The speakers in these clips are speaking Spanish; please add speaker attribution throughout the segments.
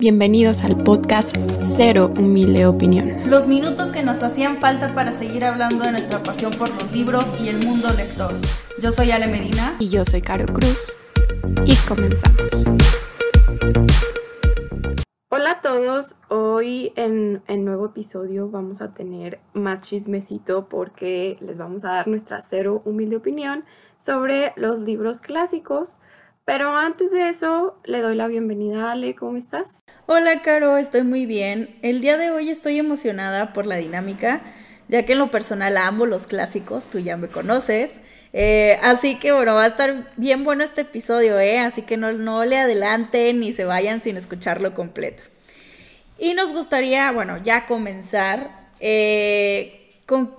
Speaker 1: Bienvenidos al podcast Cero Humilde Opinión.
Speaker 2: Los minutos que nos hacían falta para seguir hablando de nuestra pasión por los libros y el mundo lector. Yo soy Ale Medina.
Speaker 1: Y yo soy Caro Cruz. Y comenzamos. Hola a todos, hoy en el nuevo episodio vamos a tener más chismecito porque les vamos a dar nuestra cero humilde opinión sobre los libros clásicos. Pero antes de eso, le doy la bienvenida a Ale, ¿cómo estás?
Speaker 2: Hola Caro, estoy muy bien. El día de hoy estoy emocionada por la dinámica, ya que en lo personal amo los clásicos, tú ya me conoces. Eh, así que bueno, va a estar bien bueno este episodio, ¿eh? Así que no, no le adelanten ni se vayan sin escucharlo completo. Y nos gustaría, bueno, ya comenzar eh, con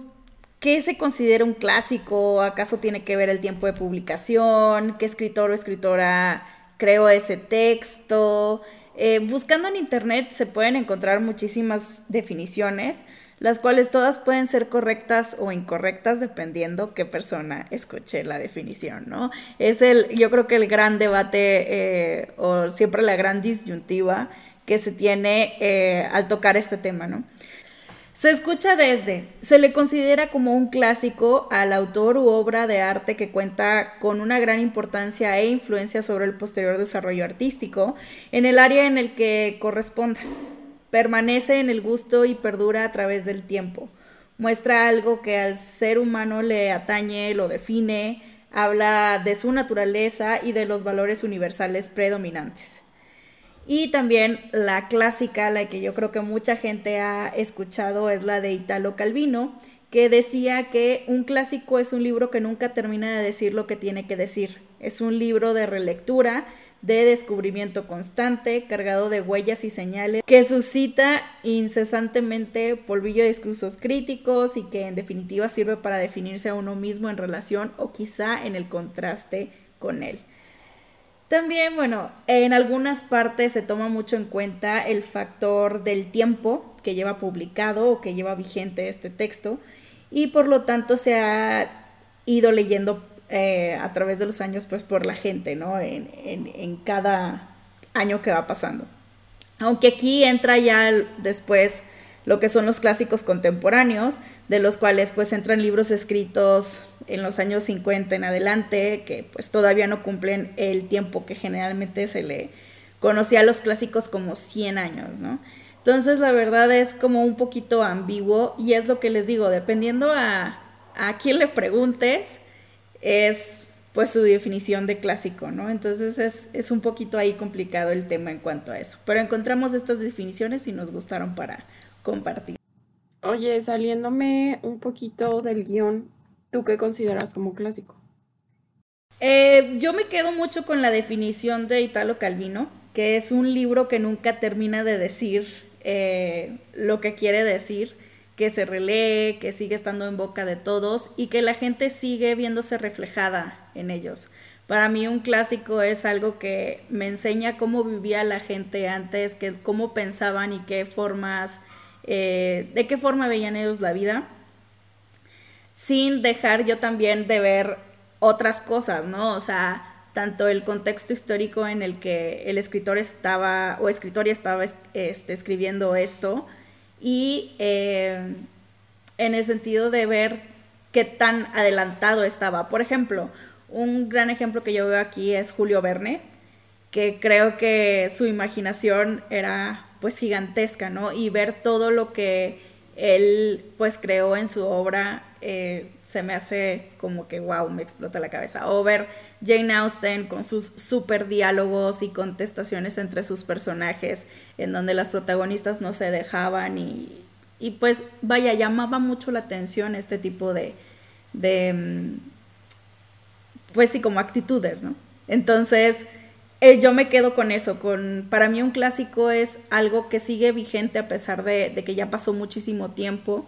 Speaker 2: qué se considera un clásico, acaso tiene que ver el tiempo de publicación, qué escritor o escritora creó ese texto. Eh, buscando en internet se pueden encontrar muchísimas definiciones las cuales todas pueden ser correctas o incorrectas dependiendo qué persona escuche la definición, ¿no? Es el, yo creo que el gran debate eh, o siempre la gran disyuntiva que se tiene eh, al tocar este tema, ¿no? Se escucha desde, se le considera como un clásico al autor u obra de arte que cuenta con una gran importancia e influencia sobre el posterior desarrollo artístico en el área en el que corresponda permanece en el gusto y perdura a través del tiempo. Muestra algo que al ser humano le atañe, lo define, habla de su naturaleza y de los valores universales predominantes. Y también la clásica, la que yo creo que mucha gente ha escuchado, es la de Italo Calvino, que decía que un clásico es un libro que nunca termina de decir lo que tiene que decir. Es un libro de relectura de descubrimiento constante, cargado de huellas y señales, que suscita incesantemente polvillo de discursos críticos y que en definitiva sirve para definirse a uno mismo en relación o quizá en el contraste con él. También, bueno, en algunas partes se toma mucho en cuenta el factor del tiempo que lleva publicado o que lleva vigente este texto y por lo tanto se ha ido leyendo eh, a través de los años, pues por la gente, ¿no? En, en, cada año que va pasando. Aunque aquí entra ya después lo que son los clásicos contemporáneos, de los cuales pues entran libros escritos en los años 50 en adelante, que pues todavía no cumplen el tiempo que generalmente se le conocía a los clásicos como 100 años, ¿no? Entonces la verdad es como un poquito ambiguo y es lo que les digo, dependiendo a, a quién le preguntes, es pues su definición de clásico, ¿no? Entonces es, un poquito ahí complicado el tema en cuanto a eso. Pero encontramos estas definiciones y nos gustaron para compartir.
Speaker 1: Oye, saliéndome un poquito del guion, ¿tú qué consideras como clásico?
Speaker 2: Eh, yo me quedo mucho con la definición de Italo Calvino, que es un libro que nunca termina de decir eh, lo que quiere decir que se relee, que sigue estando en boca de todos y que la gente sigue viéndose reflejada en ellos. Para mí un clásico es algo que me enseña cómo vivía la gente antes, que, cómo pensaban y qué formas, eh, de qué forma veían ellos la vida, sin dejar yo también de ver otras cosas, ¿no? O sea, tanto el contexto histórico en el que el escritor estaba o escritoria estaba este, escribiendo esto, y eh, en el sentido de ver qué tan adelantado estaba. Por ejemplo, un gran ejemplo que yo veo aquí es Julio Verne, que creo que su imaginación era pues gigantesca, ¿no? Y ver todo lo que él pues creó en su obra eh, se me hace como que wow, me explota la cabeza. O ver Jane Austen con sus super diálogos y contestaciones entre sus personajes, en donde las protagonistas no se dejaban y, y pues vaya, llamaba mucho la atención este tipo de, mm, pues sí, como actitudes, ¿no? Entonces, eh, yo me quedo con eso, con, para mí un clásico es algo que sigue vigente a pesar de que ya pasó muchísimo tiempo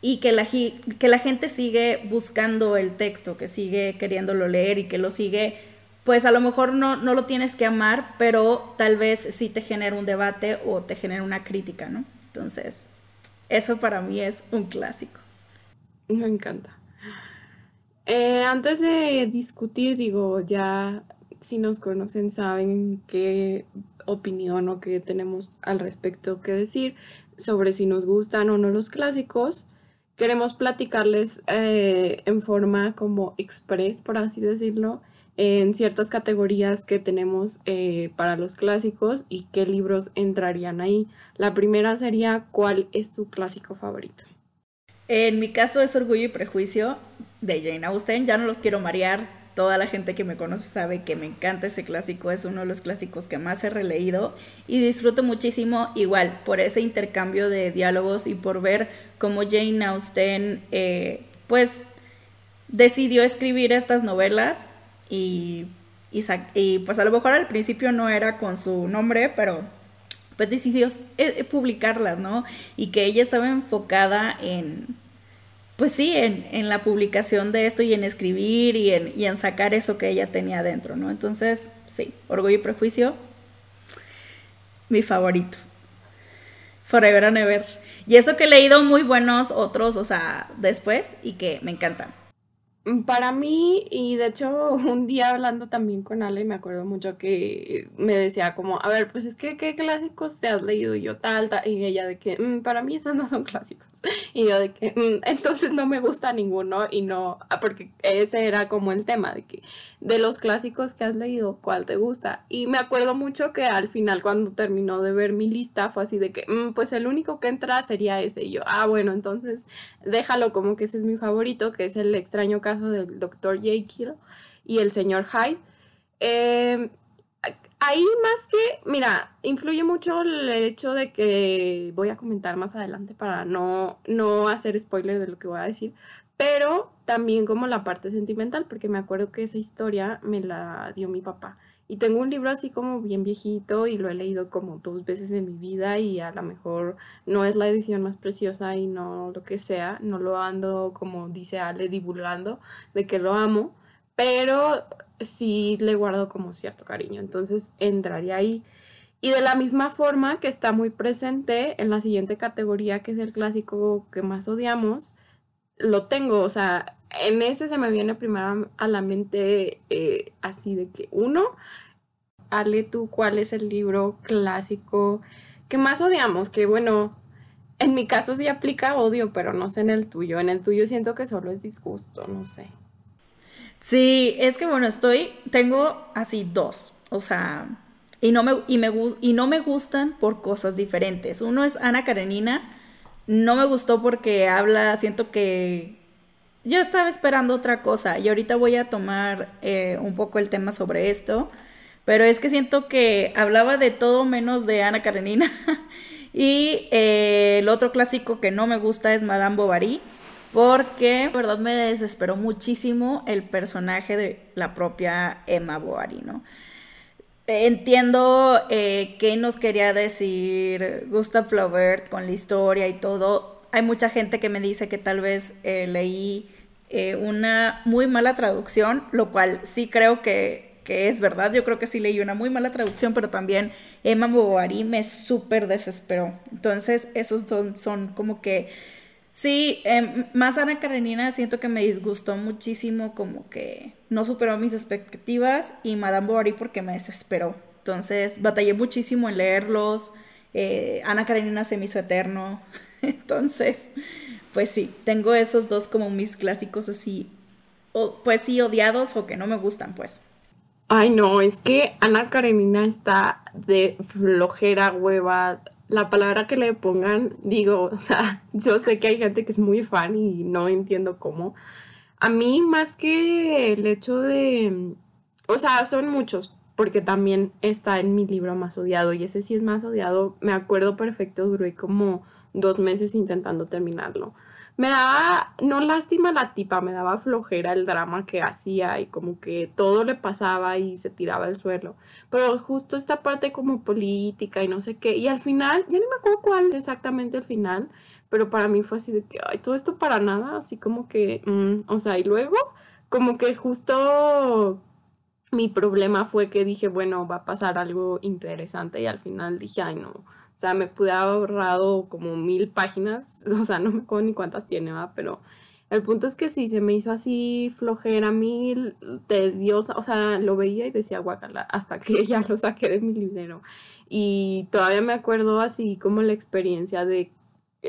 Speaker 2: y que la, que la gente sigue buscando el texto, que sigue queriéndolo leer y que lo sigue, pues a lo mejor no, no lo tienes que amar, pero tal vez sí te genera un debate o te genera una crítica, ¿no? Entonces, eso para mí es un clásico.
Speaker 1: Me encanta. Eh, antes de discutir, digo, ya si nos conocen saben que opinión o qué tenemos al respecto que decir sobre si nos gustan o no los clásicos. Queremos platicarles eh, en forma como express, por así decirlo, en ciertas categorías que tenemos eh, para los clásicos y qué libros entrarían ahí. La primera sería, ¿cuál es tu clásico favorito?
Speaker 2: En mi caso es Orgullo y Prejuicio de Jane Austen. Ya no los quiero marear. Toda la gente que me conoce sabe que me encanta ese clásico. Es uno de los clásicos que más he releído y disfruto muchísimo igual por ese intercambio de diálogos y por ver cómo Jane Austen eh, pues decidió escribir estas novelas y, y, pues a lo mejor al principio no era con su nombre, pero pues decidió eh, publicarlas, ¿no? Y que ella estaba enfocada en, pues sí, en, la publicación de esto y en escribir y en, y en sacar eso que ella tenía dentro, ¿no? Entonces, sí, Orgullo y Prejuicio, mi favorito. Forever and Ever. Y eso que he leído muy buenos otros, o sea, después y que me encantan.
Speaker 1: Para mí, y de hecho un día hablando también con Ale, me acuerdo mucho que me decía como, a ver, pues es que qué clásicos te has leído y yo tal, tal, y ella de que, mm, para mí esos no son clásicos. Y yo de que, mm, entonces no me gusta ninguno y no, ah, porque ese era como el tema de que de los clásicos que has leído, ¿cuál te gusta? Y me acuerdo mucho que al final cuando terminó de ver mi lista fue así de que, mm, pues el único que entra sería ese. Y yo, ah, bueno, entonces déjalo como que ese es mi favorito, que es el extraño caso del doctor Jekyll y el señor Hyde. Em, ahí más que, mira, influye mucho el hecho de que voy a comentar más adelante para no, no hacer spoiler de lo que voy a decir, pero también como la parte sentimental, porque me acuerdo que esa historia me la dio mi papá. Y tengo un libro así como bien viejito y lo he leído como dos veces en mi vida y a lo mejor no es la edición más preciosa y no lo que sea, no lo ando como dice Ale divulgando de que lo amo, pero sí le guardo como cierto cariño, entonces entraría ahí. Y de la misma forma que está muy presente en la siguiente categoría, que es el clásico que más odiamos, lo tengo, o sea, en ese se me viene primero a la mente eh, así de que uno, Ale, tú, ¿cuál es el libro clásico que más odiamos? Que bueno, en mi caso sí aplica odio, pero no sé en el tuyo. En el tuyo siento que solo es disgusto, no sé.
Speaker 2: Sí, es que bueno, estoy, tengo así dos, o sea, y no me, y me, y no me gustan por cosas diferentes. Uno es Ana Karenina, no me gustó porque habla, siento que yo estaba esperando otra cosa y ahorita voy a tomar eh, un poco el tema sobre esto, pero es que siento que hablaba de todo menos de Ana Karenina. y eh, el otro clásico que no me gusta es Madame Bovary, porque verdad me desesperó muchísimo el personaje de la propia Emma Bovary, ¿no? Entiendo eh, qué nos quería decir Gustav Flaubert con la historia y todo. Hay mucha gente que me dice que tal vez leí eh, una muy mala traducción, lo cual sí creo que, que, es verdad. Yo creo que sí leí una muy mala traducción, pero también Emma Bovary me súper desesperó. Entonces, esos son, son como que Sí, em, más Ana Karenina siento que me disgustó muchísimo, como que no superó mis expectativas y Madame Bovary porque me desesperó. Entonces batallé muchísimo en leerlos. Eh, Ana Karenina se me hizo eterno. Entonces, pues sí, tengo esos dos como mis clásicos así, o, pues sí, odiados o que no me gustan, pues.
Speaker 1: Ay, no, es que Ana Karenina está de flojera, hueva, la palabra que le pongan, digo, o sea, yo sé que hay gente que es muy fan y no entiendo cómo. A mí más que el hecho de, o sea, son muchos, porque también está en mi libro más odiado y ese sí es más odiado, me acuerdo perfecto, duré como dos meses intentando terminarlo me daba, no lástima la tipa, me daba flojera el drama que hacía y como que todo le pasaba y se tiraba al suelo. Pero justo esta parte como política y no sé qué. Y al final, ya no me acuerdo cuál exactamente el final, pero para mí fue así de que, ay, todo esto para nada, así como que, mm, o sea, y luego como que justo mi problema fue que dije, bueno, va a pasar algo interesante y al final dije, ay, no o sea, me pude haber ahorrado como mil páginas, o sea, no me acuerdo ni cuántas tiene, ¿va? pero El punto es que sí, se me hizo así flojera, mil, tediosa, o sea, lo veía y decía guacala, hasta que ya lo saqué de mi librero. Y todavía me acuerdo así como la experiencia de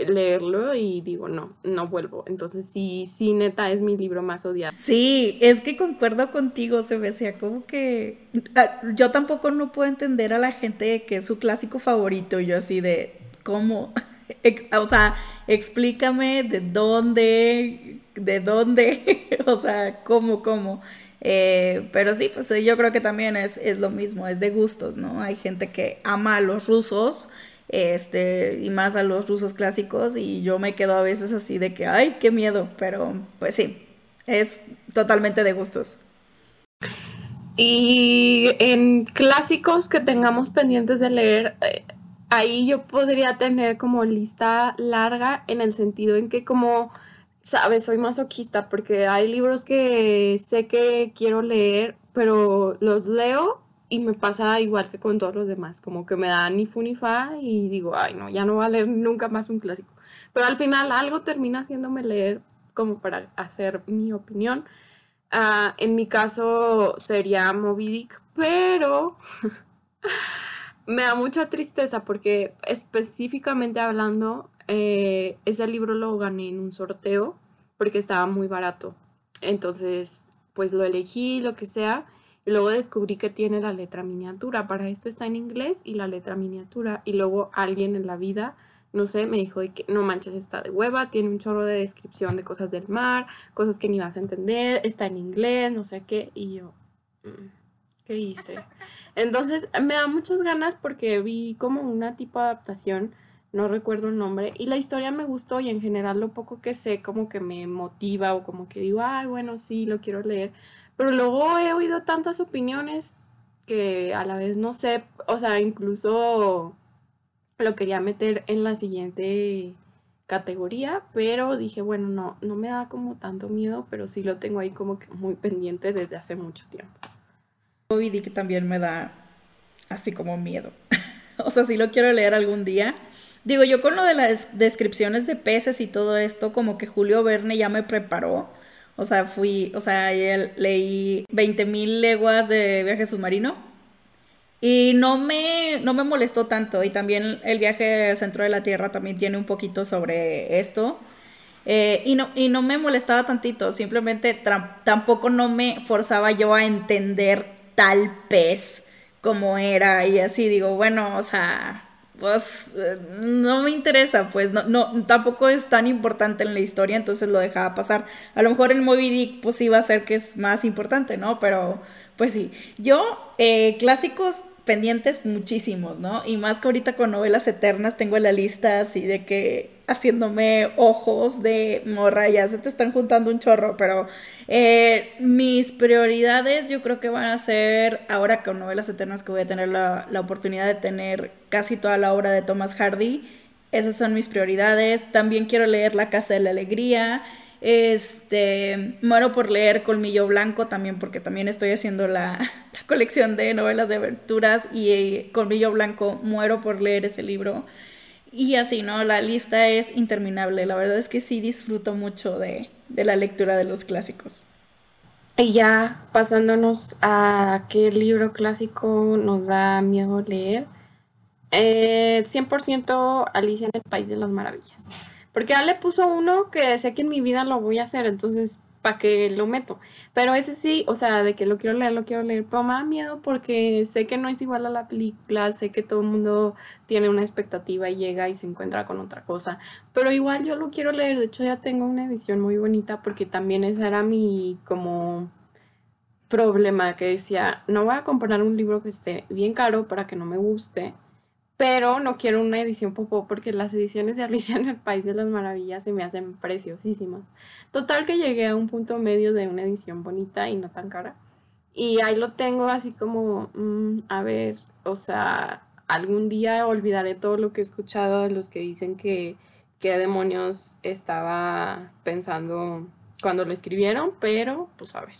Speaker 1: leerlo y digo, no, no vuelvo. Entonces sí, sí, neta, es mi libro más odiado.
Speaker 2: Sí, es que concuerdo contigo, se me decía como que ah, yo tampoco no puedo entender a la gente que es su clásico favorito, yo así de, ¿cómo? o sea, explícame de dónde, de dónde, o sea, cómo, cómo. Eh, pero sí, pues yo creo que también es, es lo mismo, es de gustos, ¿no? Hay gente que ama a los rusos este, y más a los rusos clásicos, y yo me quedo a veces así de que, ay, qué miedo, pero pues sí, es totalmente de gustos.
Speaker 1: Y en clásicos que tengamos pendientes de leer, eh, ahí yo podría tener como lista larga en el sentido en que como, sabes, soy masoquista porque hay libros que sé que quiero leer, pero los leo y me pasa igual que con todos los demás, como que me da ni fu ni fa y digo, ay no, ya no voy a leer nunca más un clásico. Pero al final algo termina haciéndome leer como para hacer mi opinión. Ah, en mi caso sería Moby Dick, pero me da mucha tristeza porque específicamente hablando, eh, ese libro lo gané en un sorteo porque estaba muy barato. Entonces, pues lo elegí, lo que sea luego descubrí que tiene la letra miniatura. Para esto está en inglés y la letra miniatura. Y luego alguien en la vida, no sé, me dijo que no manches, está de hueva, tiene un chorro de descripción de cosas del mar, cosas que ni vas a entender, está en inglés, no sé qué. Y yo, mm, ¿qué hice? Entonces me da muchas ganas porque vi como una tipo de adaptación, no recuerdo el nombre, y la historia me gustó y en general lo poco que sé como que me motiva o como que digo, ay, bueno, sí, lo quiero leer pero luego he oído tantas opiniones que a la vez no sé, o sea, incluso lo quería meter en la siguiente categoría, pero dije, bueno, no, no me da como tanto miedo, pero sí lo tengo ahí como que muy pendiente desde hace mucho tiempo.
Speaker 2: Moby que también me da así como miedo. o sea, sí lo quiero leer algún día. Digo, yo con lo de las descripciones de peces y todo esto, como que Julio Verne ya me preparó o sea, fui, o sea, leí 20.000 leguas de viaje submarino y no me, no me molestó tanto. Y también el viaje al centro de la Tierra también tiene un poquito sobre esto. Eh, y, no, y no me molestaba tantito, simplemente tampoco no me forzaba yo a entender tal pez como era y así digo, bueno, o sea, pues eh, no me interesa, pues no, no, tampoco es tan importante en la historia, entonces lo dejaba pasar. A lo mejor en Moby Dick pues iba a ser que es más importante, ¿no? Pero pues sí, yo eh, clásicos pendientes muchísimos, ¿no? Y más que ahorita con novelas eternas tengo la lista así de que haciéndome ojos de morra, ya se te están juntando un chorro, pero eh, mis prioridades yo creo que van a ser, ahora con novelas eternas que voy a tener la, la oportunidad de tener casi toda la obra de Thomas Hardy, esas son mis prioridades. También quiero leer La Casa de la Alegría. Este, muero por leer Colmillo Blanco también porque también estoy haciendo la, colección de novelas de aventuras y eh, Colmillo Blanco, muero por leer ese libro. Y así, ¿no? La lista es interminable. La verdad es que sí disfruto mucho de, la lectura de los clásicos.
Speaker 1: Y ya pasándonos a qué libro clásico nos da miedo leer. Eh, 100% Alicia en el País de las Maravillas. Porque ya le puso uno que sé que en mi vida lo voy a hacer, entonces, ¿para qué lo meto? Pero ese sí, o sea, de que lo quiero leer, lo quiero leer, pero me da miedo porque sé que no es igual a la película, sé que todo el mundo tiene una expectativa y llega y se encuentra con otra cosa, pero igual yo lo quiero leer, de hecho ya tengo una edición muy bonita porque también ese era mi como problema que decía, no voy a comprar un libro que esté bien caro para que no me guste pero no quiero una edición popó porque las ediciones de Alicia en el País de las Maravillas se me hacen preciosísimas. Total que llegué a un punto medio de una edición bonita y no tan cara. Y ahí lo tengo así como, mm, a ver, o sea, algún día olvidaré todo lo que he escuchado de los que dicen que qué demonios estaba pensando cuando lo escribieron, pero pues a ver.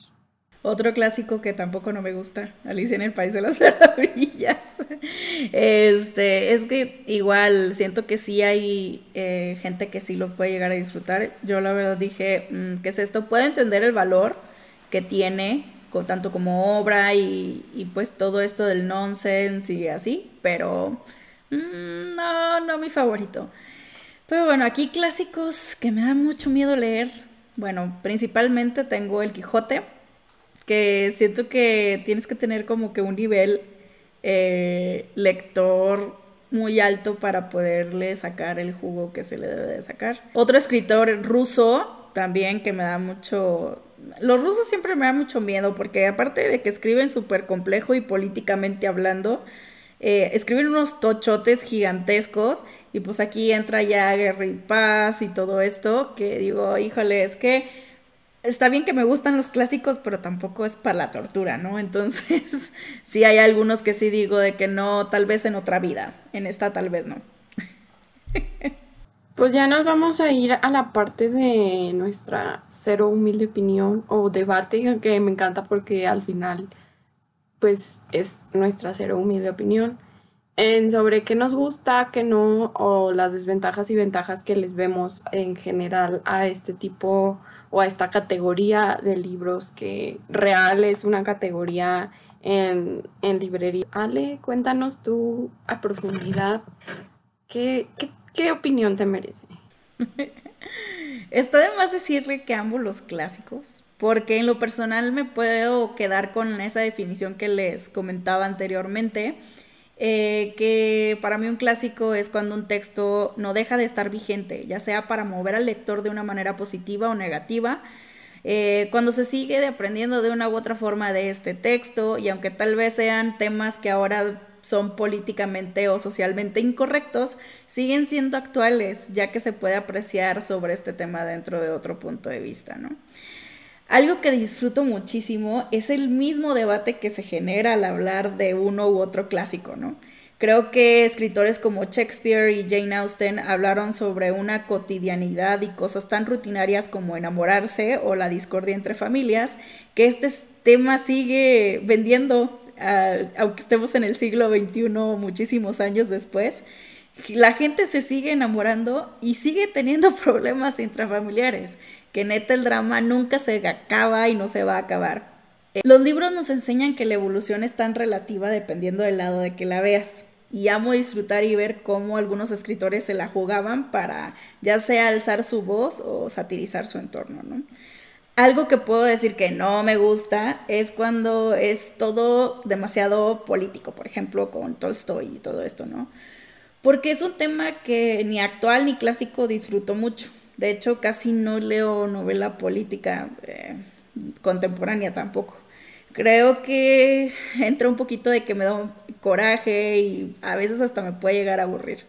Speaker 2: Otro clásico que tampoco no me gusta, Alicia en el País de las Maravillas. Este, es que igual siento que sí hay eh, gente que sí lo puede llegar a disfrutar. Yo la verdad dije, mm, ¿qué es esto? Puedo entender el valor que tiene, tanto como obra y, y pues todo esto del nonsense y así, pero mm, no, no mi favorito. Pero bueno, aquí clásicos que me da mucho miedo leer. Bueno, principalmente tengo el Quijote, que siento que tienes que tener como que un nivel eh, lector muy alto para poderle sacar el jugo que se le debe de sacar. Otro escritor ruso también que me da mucho... Los rusos siempre me dan mucho miedo porque aparte de que escriben súper complejo y políticamente hablando, eh, escriben unos tochotes gigantescos y pues aquí entra ya guerra y paz y todo esto que digo, híjole, es que está bien que me gustan los clásicos, pero tampoco es para la tortura, ¿no? Entonces, sí hay algunos que sí digo de que no, tal vez en otra vida, en esta tal vez no.
Speaker 1: Pues ya nos vamos a ir a la parte de nuestra cero humilde opinión o debate, que me encanta porque al final, pues es nuestra cero humilde opinión en sobre qué nos gusta, qué no, o las desventajas y ventajas que les vemos en general a este tipo o a esta categoría de libros que real es una categoría en, librería. Ale, cuéntanos tú a profundidad qué, qué, opinión te merece.
Speaker 2: Está de más decirle que ambos los clásicos, porque en lo personal me puedo quedar con esa definición que les comentaba anteriormente eh, que para mí un clásico es cuando un texto no deja de estar vigente, ya sea para mover al lector de una manera positiva o negativa, eh, cuando se sigue aprendiendo de una u otra forma de este texto y aunque tal vez sean temas que ahora son políticamente o socialmente incorrectos, siguen siendo actuales, ya que se puede apreciar sobre este tema dentro de otro punto de vista, ¿no? Algo que disfruto muchísimo es el mismo debate que se genera al hablar de uno u otro clásico, ¿no? Creo que escritores como Shakespeare y Jane Austen hablaron sobre una cotidianidad y cosas tan rutinarias como enamorarse o la discordia entre familias, que este tema sigue vendiendo, ah, aunque estemos en el siglo XXI muchísimos años después. La gente se sigue enamorando y sigue teniendo problemas intrafamiliares que neta el drama nunca se acaba y no se va a acabar. Eh, los libros nos enseñan que la evolución es tan relativa dependiendo del lado de que la veas. Y amo disfrutar y ver cómo algunos escritores se la jugaban para ya sea alzar su voz o satirizar su entorno, ¿no? Algo que puedo decir que no me gusta es cuando es todo demasiado político, por ejemplo, con Tolstoy y todo esto, ¿no? Porque es un tema que ni actual ni clásico disfruto mucho. De hecho, casi no leo novela política eh, contemporánea tampoco. Creo que entra un poquito de que me da coraje y a veces hasta me puede llegar a aburrir.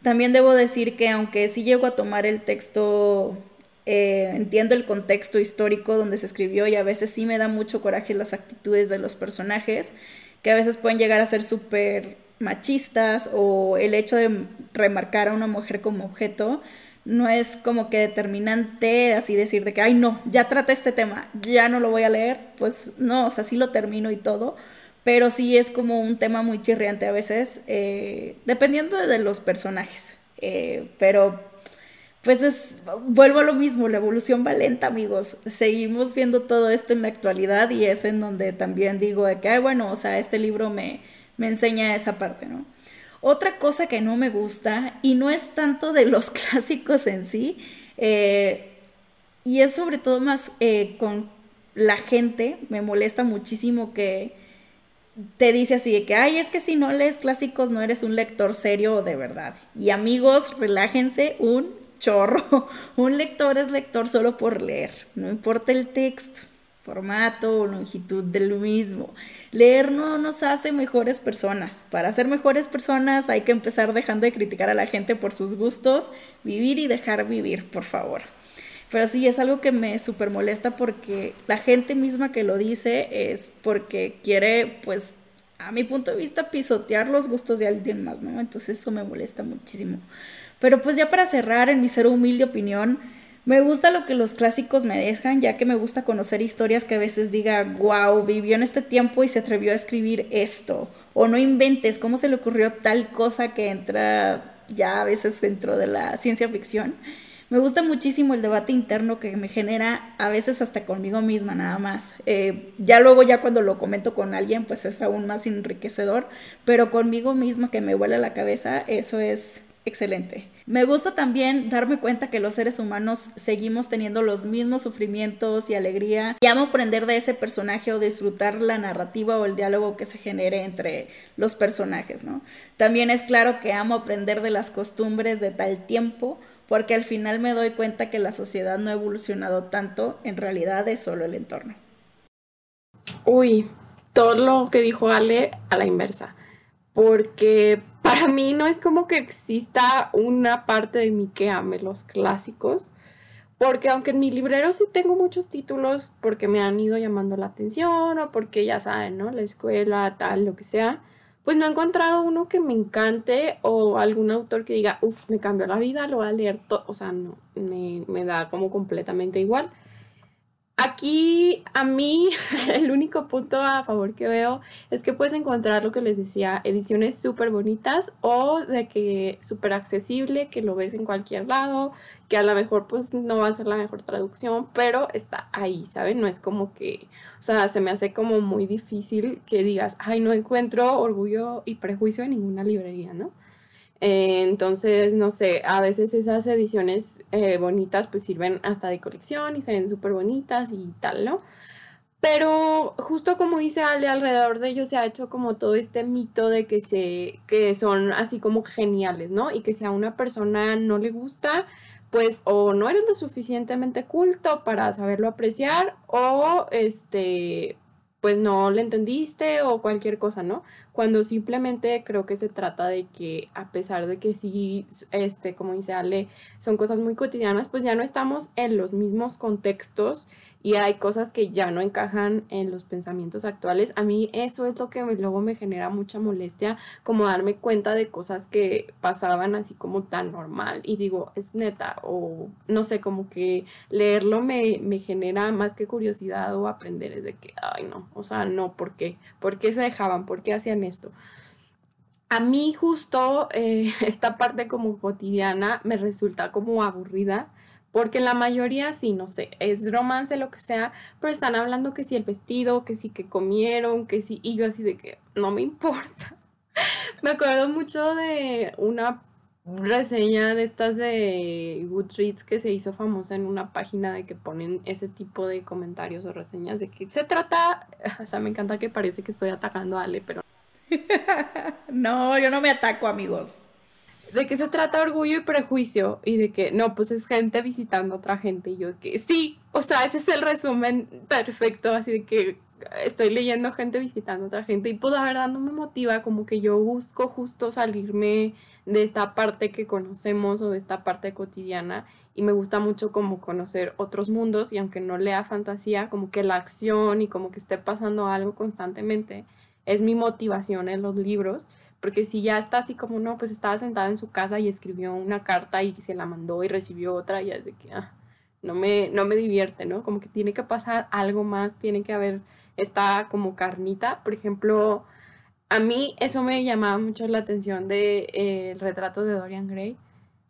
Speaker 2: También debo decir que aunque sí llego a tomar el texto, eh, entiendo el contexto histórico donde se escribió y a veces sí me da mucho coraje las actitudes de los personajes, que a veces pueden llegar a ser súper machistas o el hecho de remarcar a una mujer como objeto, no es como que determinante así decir de que, ay no, ya trata este tema, ya no lo voy a leer, pues no, o sea, sí lo termino y todo, pero sí es como un tema muy chirriante a veces, eh, dependiendo de los personajes, eh, pero pues es, vuelvo a lo mismo, la evolución va lenta, amigos, seguimos viendo todo esto en la actualidad y es en donde también digo de que, ay, bueno, o sea, este libro me, me enseña esa parte, ¿no? Otra cosa que no me gusta, y no es tanto de los clásicos en sí, eh, y es sobre todo más eh, con la gente, me molesta muchísimo que te dice así de que, ay, es que si no lees clásicos no eres un lector serio de verdad. Y amigos, relájense un chorro. Un lector es lector solo por leer, no importa el texto formato o longitud del mismo. Leer no nos hace mejores personas. Para ser mejores personas hay que empezar dejando de criticar a la gente por sus gustos, vivir y dejar vivir, por favor. Pero sí, es algo que me súper molesta porque la gente misma que lo dice es porque quiere, pues, a mi punto de vista, pisotear los gustos de alguien más, ¿no? Entonces eso me molesta muchísimo. Pero pues ya para cerrar, en mi ser humilde opinión, me gusta lo que los clásicos me dejan, ya que me gusta conocer historias que a veces diga, wow, vivió en este tiempo y se atrevió a escribir esto. o no inventes, ¿cómo se le ocurrió tal cosa que entra ya a veces dentro de la ciencia ficción? Me gusta muchísimo el debate interno que me genera a veces hasta conmigo misma nada más. Eh, ya luego ya cuando lo comento con alguien pues es aún más enriquecedor, pero conmigo misma que me vuela la cabeza, eso es excelente. Me gusta también darme cuenta que los seres humanos seguimos teniendo los mismos sufrimientos y alegría. Y amo aprender de ese personaje o disfrutar la narrativa o el diálogo que se genere entre los personajes, ¿no? También es claro que amo aprender de las costumbres de tal tiempo porque al final me doy cuenta que la sociedad no ha evolucionado tanto, en realidad es solo el entorno.
Speaker 1: Uy, todo lo que dijo Ale a la inversa, porque para mí no es como que exista una parte de mí que ame los clásicos, porque aunque en mi librero sí tengo muchos títulos porque me han ido llamando la atención o porque ya saben, ¿no? La escuela, tal, lo que sea, pues no he encontrado uno que me encante o algún autor que diga, uff, me cambió la vida, lo voy a leer todo. O sea, no, me, me da como completamente igual. Aquí a mí el único punto a favor que veo es que puedes encontrar lo que les decía, ediciones súper bonitas o de que súper accesible, que lo ves en cualquier lado, que a lo mejor pues no va a ser la mejor traducción, pero está ahí, ¿saben? No es como que, o sea, se me hace como muy difícil que digas, ay, no encuentro orgullo y prejuicio en ninguna librería, ¿no? Eh, entonces, no sé, a veces esas ediciones eh, bonitas pues sirven hasta de colección y se ven súper bonitas y tal, ¿no? Pero justo como dice Ale, alrededor de ellos se ha hecho como todo este mito de que, se, que son así como geniales, ¿no? Y que si a una persona no le gusta, pues o no eres lo suficientemente culto para saberlo apreciar o este pues no le entendiste o cualquier cosa, ¿no? Cuando simplemente creo que se trata de que a pesar de que sí, este, como dice Ale, son cosas muy cotidianas, pues ya no estamos en los mismos contextos y hay cosas que ya no encajan en los pensamientos actuales. A mí eso es lo que luego me genera mucha molestia, como darme cuenta de cosas que pasaban así como tan normal y digo, es neta, o no sé, como que leerlo me, me genera más que curiosidad o aprender, es de que, ay no, o sea, no, ¿por qué? ¿Por qué se dejaban? ¿Por qué hacían esto? A mí justo eh, esta parte como cotidiana me resulta como aburrida porque la mayoría sí, no sé, es romance, lo que sea, pero están hablando que si el vestido, que si que comieron, que si, y yo así de que no me importa. me acuerdo mucho de una reseña de estas de Goodreads que se hizo famosa en una página de que ponen ese tipo de comentarios o reseñas de que se trata, o sea, me encanta que parece que estoy atacando a Ale, pero...
Speaker 2: no, yo no me ataco, amigos
Speaker 1: de qué se trata orgullo y prejuicio y de que no, pues es gente visitando a otra gente y yo que sí, o sea, ese es el resumen perfecto, así de que estoy leyendo gente visitando a otra gente y pues la verdad no me motiva, como que yo busco justo salirme de esta parte que conocemos o de esta parte cotidiana y me gusta mucho como conocer otros mundos y aunque no lea fantasía, como que la acción y como que esté pasando algo constantemente es mi motivación en los libros porque si ya está así como, no, pues estaba sentado en su casa y escribió una carta y se la mandó y recibió otra, y es de que ah, no, me, no me divierte, ¿no? Como que tiene que pasar algo más, tiene que haber esta como carnita. Por ejemplo, a mí eso me llamaba mucho la atención del de, eh, retrato de Dorian Gray.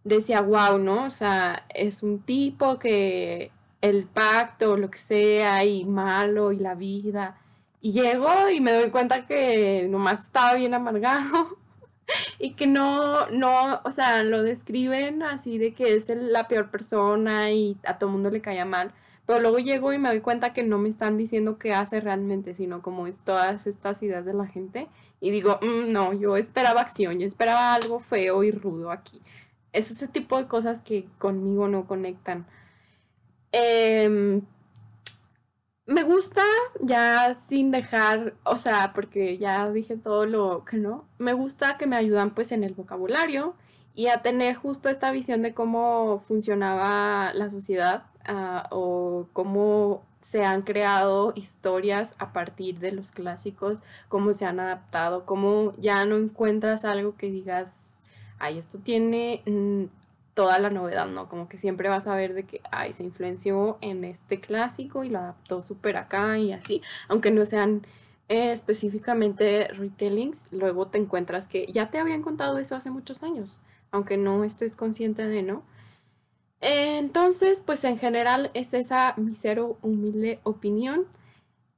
Speaker 1: Decía, wow, ¿no? O sea, es un tipo que el pacto, lo que sea, y malo, y la vida y llego y me doy cuenta que nomás estaba bien amargado y que no, no, o sea, lo describen así de que es la peor persona y a todo mundo le caía mal. Pero luego llego y me doy cuenta que no me están diciendo qué hace realmente, sino como es todas estas ideas de la gente. Y digo, mm, no, yo esperaba acción, yo esperaba algo feo y rudo aquí. Es ese tipo de cosas que conmigo no conectan. Eh, me gusta ya sin dejar, o sea, porque ya dije todo lo que no, me gusta que me ayudan pues en el vocabulario y a tener justo esta visión de cómo funcionaba la sociedad ah, o cómo se han creado historias a partir de los clásicos, cómo se han adaptado, cómo ya no encuentras algo que digas, ay, esto tiene mm, toda la novedad, ¿no? Como que siempre vas a ver de que, ay, se influenció en este clásico y lo adaptó súper acá y así, aunque no sean eh, específicamente retellings, luego te encuentras que ya te habían contado eso hace muchos años, aunque no estés consciente de, ¿no? Entonces, pues en general es esa mi cero humilde opinión.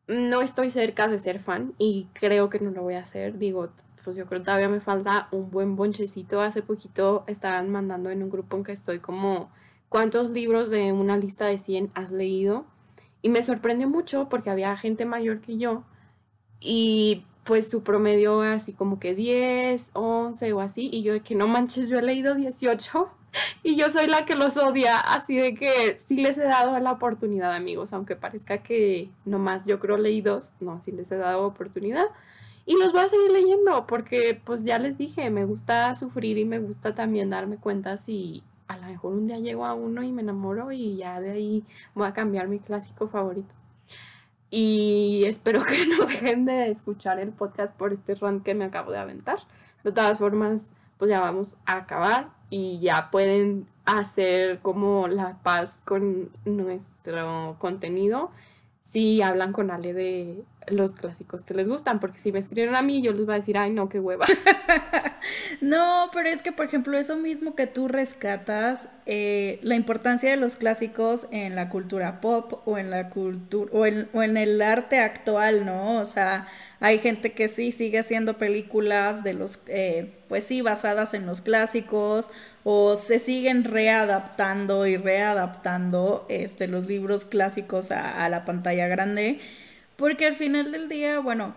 Speaker 1: No estoy cerca de ser fan y creo que no lo voy a hacer. Digo, pues yo creo que todavía me falta un buen bonchecito. Hace poquito estaban mandando en un grupo en que estoy como cuántos libros de una lista de 100 has leído. Y me sorprendió mucho porque había gente mayor que yo y pues su promedio así como que 10, 11 o así. Y yo que no manches, yo he leído 18 y yo soy la que los odia. Así de que sí les he dado la oportunidad, amigos. Aunque parezca que nomás yo creo leí dos, no, sí les he dado oportunidad. Y los voy a seguir leyendo porque pues ya les dije, me gusta sufrir y me gusta también darme cuenta si a lo mejor un día llego a uno y me enamoro y ya de ahí voy a cambiar mi clásico favorito. Y espero que no dejen de escuchar el podcast por este run que me acabo de aventar. De todas formas, pues ya vamos a acabar y ya pueden hacer como la paz con nuestro contenido si hablan con Ale de los clásicos que les gustan, porque si me escriben a mí, yo les voy a decir, ay, no, qué hueva.
Speaker 2: no, pero es que, por ejemplo, eso mismo que tú rescatas, eh, la importancia de los clásicos en la cultura pop o en la cultura, o en, o en el arte actual, ¿no? O sea, hay gente que sí sigue haciendo películas de los, eh, pues sí, basadas en los clásicos, o se siguen readaptando y readaptando este, los libros clásicos a, a la pantalla grande. Porque al final del día, bueno,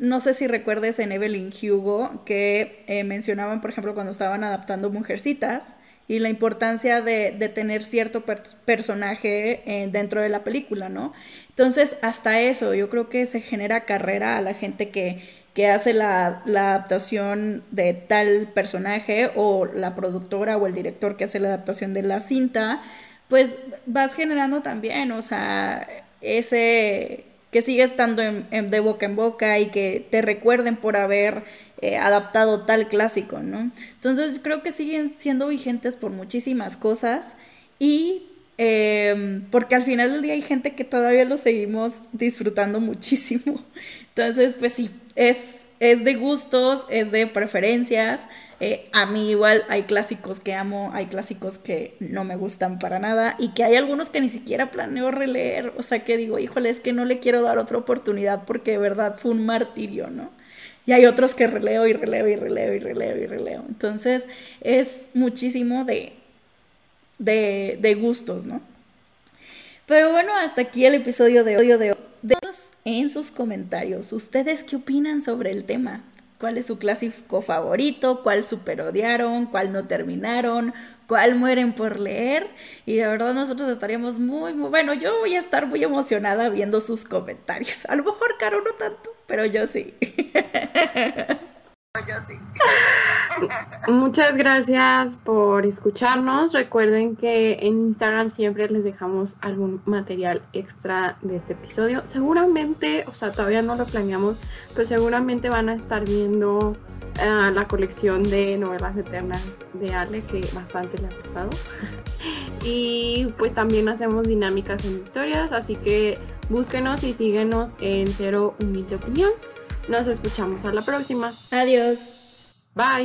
Speaker 2: no sé si recuerdes en Evelyn Hugo que eh, mencionaban, por ejemplo, cuando estaban adaptando Mujercitas y la importancia de, tener cierto personaje eh, dentro de la película, ¿no? Entonces, hasta eso, yo creo que se genera carrera a la gente que, que hace la, la, adaptación de tal personaje o la productora o el director que hace la adaptación de la cinta, pues vas generando también, o sea, ese que sigue estando de boca en boca y que te recuerden por haber eh, adaptado tal clásico, ¿no? Entonces creo que siguen siendo vigentes por muchísimas cosas y em, porque al final del día hay gente que todavía lo seguimos disfrutando muchísimo. Entonces, pues sí, es, es de gustos, es de preferencias. Eh, a mí igual hay clásicos que amo, hay clásicos que no me gustan para nada y que hay algunos que ni siquiera planeo releer. O sea que digo, híjole, es que no le quiero dar otra oportunidad porque de verdad fue un martirio, ¿no? Y hay otros que releo y releo y releo y releo y releo. Entonces es muchísimo de, de, de gustos, ¿no? Pero bueno, hasta aquí el episodio de hoy. Denos en sus comentarios, ¿ustedes qué opinan sobre el tema? cuál es su clásico favorito, cuál super odiaron, cuál no terminaron, cuál mueren por leer. Y de verdad nosotros estaríamos muy, muy, bueno, yo voy a estar muy emocionada viendo sus comentarios. A lo mejor Caro no tanto, pero yo sí.
Speaker 1: yo sí. Muchas gracias por escucharnos. Recuerden que en Instagram siempre les dejamos algún material extra de este episodio. Seguramente, o sea, todavía no lo planeamos, pero seguramente van a estar viendo eh, la colección de novelas eternas de Ale, que bastante le ha gustado. y pues también hacemos dinámicas en historias, así que búsquenos y síguenos en Cero Humilde Opinión. Nos escuchamos a la próxima.
Speaker 2: Adiós.
Speaker 1: Bye.